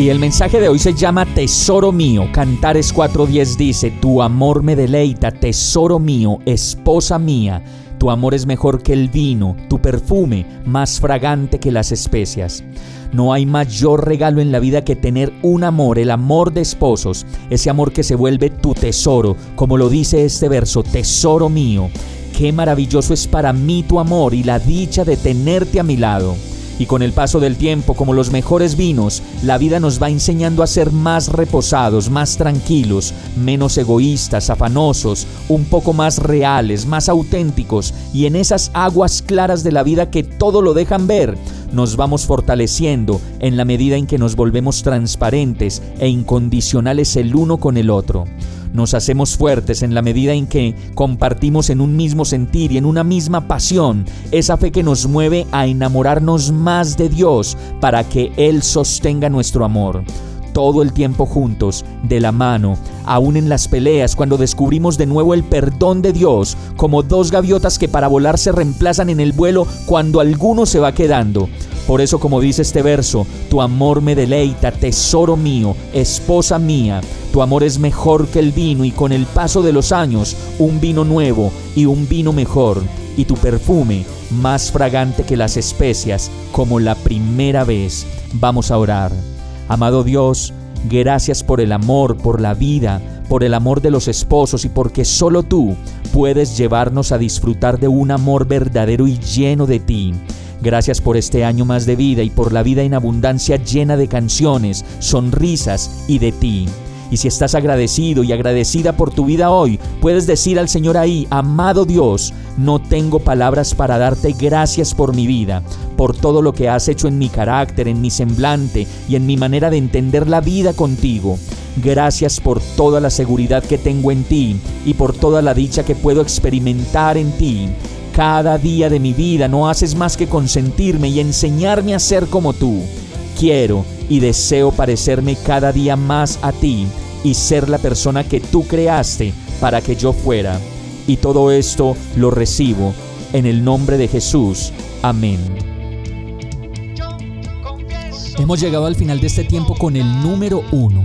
Y el mensaje de hoy se llama Tesoro mío. Cantares 4:10 dice, Tu amor me deleita, tesoro mío, esposa mía. Tu amor es mejor que el vino, tu perfume más fragante que las especias. No hay mayor regalo en la vida que tener un amor, el amor de esposos, ese amor que se vuelve tu tesoro, como lo dice este verso, tesoro mío. Qué maravilloso es para mí tu amor y la dicha de tenerte a mi lado. Y con el paso del tiempo, como los mejores vinos, la vida nos va enseñando a ser más reposados, más tranquilos, menos egoístas, afanosos, un poco más reales, más auténticos, y en esas aguas claras de la vida que todo lo dejan ver, nos vamos fortaleciendo en la medida en que nos volvemos transparentes e incondicionales el uno con el otro. Nos hacemos fuertes en la medida en que compartimos en un mismo sentir y en una misma pasión esa fe que nos mueve a enamorarnos más de Dios para que Él sostenga nuestro amor todo el tiempo juntos, de la mano, aún en las peleas, cuando descubrimos de nuevo el perdón de Dios, como dos gaviotas que para volar se reemplazan en el vuelo cuando alguno se va quedando. Por eso, como dice este verso, tu amor me deleita, tesoro mío, esposa mía. Tu amor es mejor que el vino y con el paso de los años, un vino nuevo y un vino mejor. Y tu perfume más fragante que las especias, como la primera vez. Vamos a orar. Amado Dios, gracias por el amor, por la vida, por el amor de los esposos y porque solo tú puedes llevarnos a disfrutar de un amor verdadero y lleno de ti. Gracias por este año más de vida y por la vida en abundancia llena de canciones, sonrisas y de ti. Y si estás agradecido y agradecida por tu vida hoy, puedes decir al Señor ahí, amado Dios, no tengo palabras para darte gracias por mi vida, por todo lo que has hecho en mi carácter, en mi semblante y en mi manera de entender la vida contigo. Gracias por toda la seguridad que tengo en ti y por toda la dicha que puedo experimentar en ti. Cada día de mi vida no haces más que consentirme y enseñarme a ser como tú. Quiero y deseo parecerme cada día más a ti y ser la persona que tú creaste para que yo fuera. Y todo esto lo recibo en el nombre de Jesús. Amén. Hemos llegado al final de este tiempo con el número uno